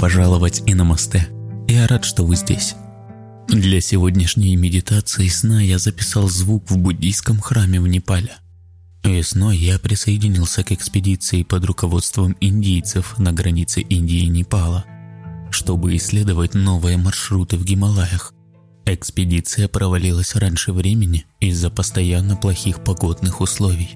пожаловать и намасте. Я рад, что вы здесь. Для сегодняшней медитации сна я записал звук в буддийском храме в Непале. Весной я присоединился к экспедиции под руководством индийцев на границе Индии и Непала, чтобы исследовать новые маршруты в Гималаях. Экспедиция провалилась раньше времени из-за постоянно плохих погодных условий.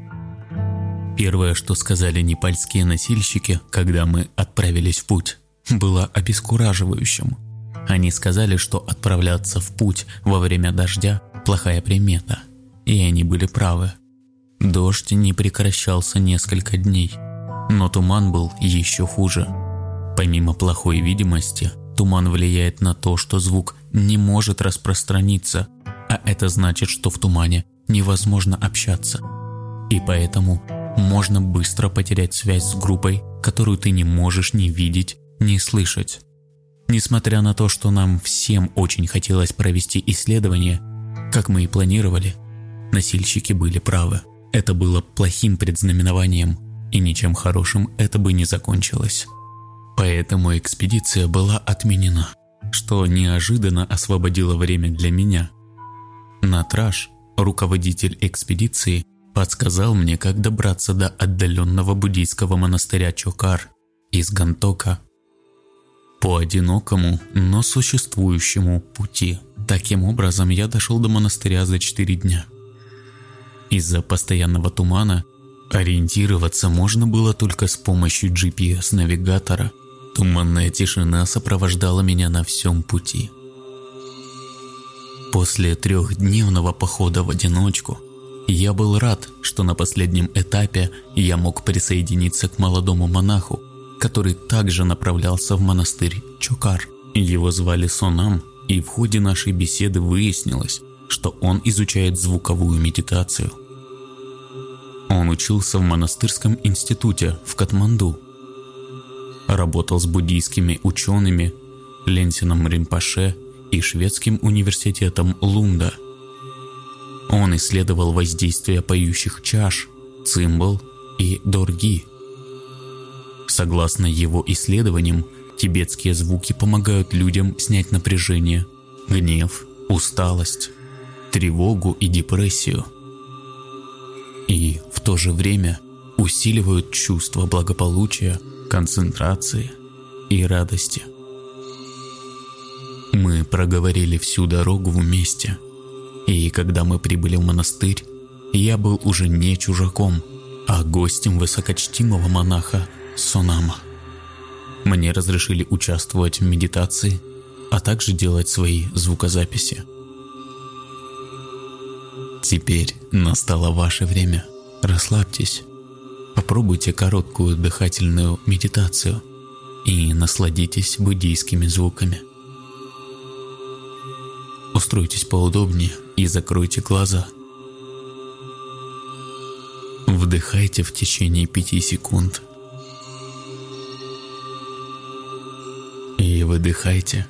Первое, что сказали непальские носильщики, когда мы отправились в путь, было обескураживающим. Они сказали, что отправляться в путь во время дождя – плохая примета. И они были правы. Дождь не прекращался несколько дней, но туман был еще хуже. Помимо плохой видимости, туман влияет на то, что звук не может распространиться, а это значит, что в тумане невозможно общаться. И поэтому можно быстро потерять связь с группой, которую ты не можешь ни видеть, ни слышать. Несмотря на то, что нам всем очень хотелось провести исследование, как мы и планировали, носильщики были правы. Это было плохим предзнаменованием, и ничем хорошим это бы не закончилось. Поэтому экспедиция была отменена, что неожиданно освободило время для меня. Натраш, руководитель экспедиции, подсказал мне, как добраться до отдаленного буддийского монастыря Чокар из Гантока по одинокому, но существующему пути. Таким образом, я дошел до монастыря за 4 дня. Из-за постоянного тумана ориентироваться можно было только с помощью GPS-навигатора. Туманная тишина сопровождала меня на всем пути. После трехдневного похода в одиночку я был рад, что на последнем этапе я мог присоединиться к молодому монаху, который также направлялся в монастырь Чокар. Его звали Сонам, и в ходе нашей беседы выяснилось, что он изучает звуковую медитацию. Он учился в монастырском институте в Катманду. Работал с буддийскими учеными Ленсином Ринпаше и шведским университетом Лунда. Он исследовал воздействие поющих чаш, цимбал и дорги – Согласно его исследованиям, тибетские звуки помогают людям снять напряжение, гнев, усталость, тревогу и депрессию. И в то же время усиливают чувство благополучия, концентрации и радости. Мы проговорили всю дорогу вместе, и когда мы прибыли в монастырь, я был уже не чужаком, а гостем высокочтимого монаха Сонама. Мне разрешили участвовать в медитации, а также делать свои звукозаписи. Теперь настало ваше время. Расслабьтесь. Попробуйте короткую дыхательную медитацию и насладитесь буддийскими звуками. Устройтесь поудобнее и закройте глаза. Вдыхайте в течение пяти секунд – и выдыхайте.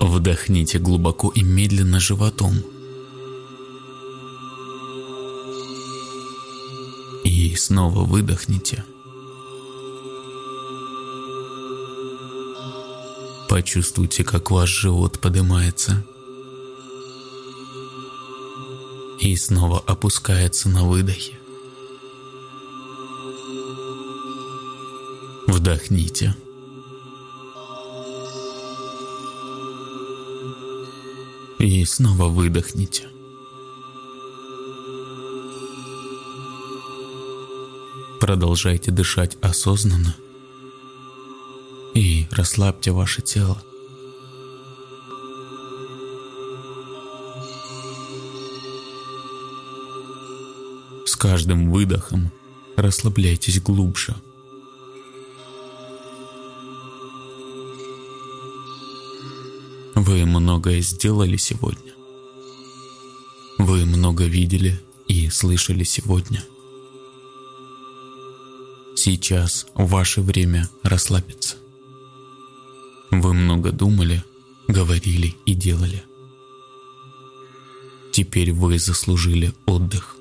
Вдохните глубоко и медленно животом. И снова выдохните. Почувствуйте, как ваш живот поднимается и снова опускается на выдохе. Вдохните. И снова выдохните. Продолжайте дышать осознанно и расслабьте ваше тело. С каждым выдохом расслабляйтесь глубже – многое сделали сегодня. Вы много видели и слышали сегодня. Сейчас ваше время расслабиться. Вы много думали, говорили и делали. Теперь вы заслужили отдых.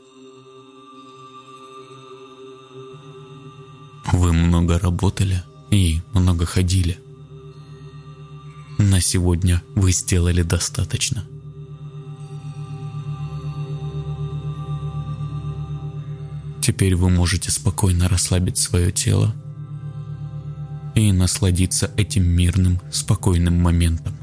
Вы много работали и много ходили. На сегодня вы сделали достаточно. Теперь вы можете спокойно расслабить свое тело и насладиться этим мирным, спокойным моментом.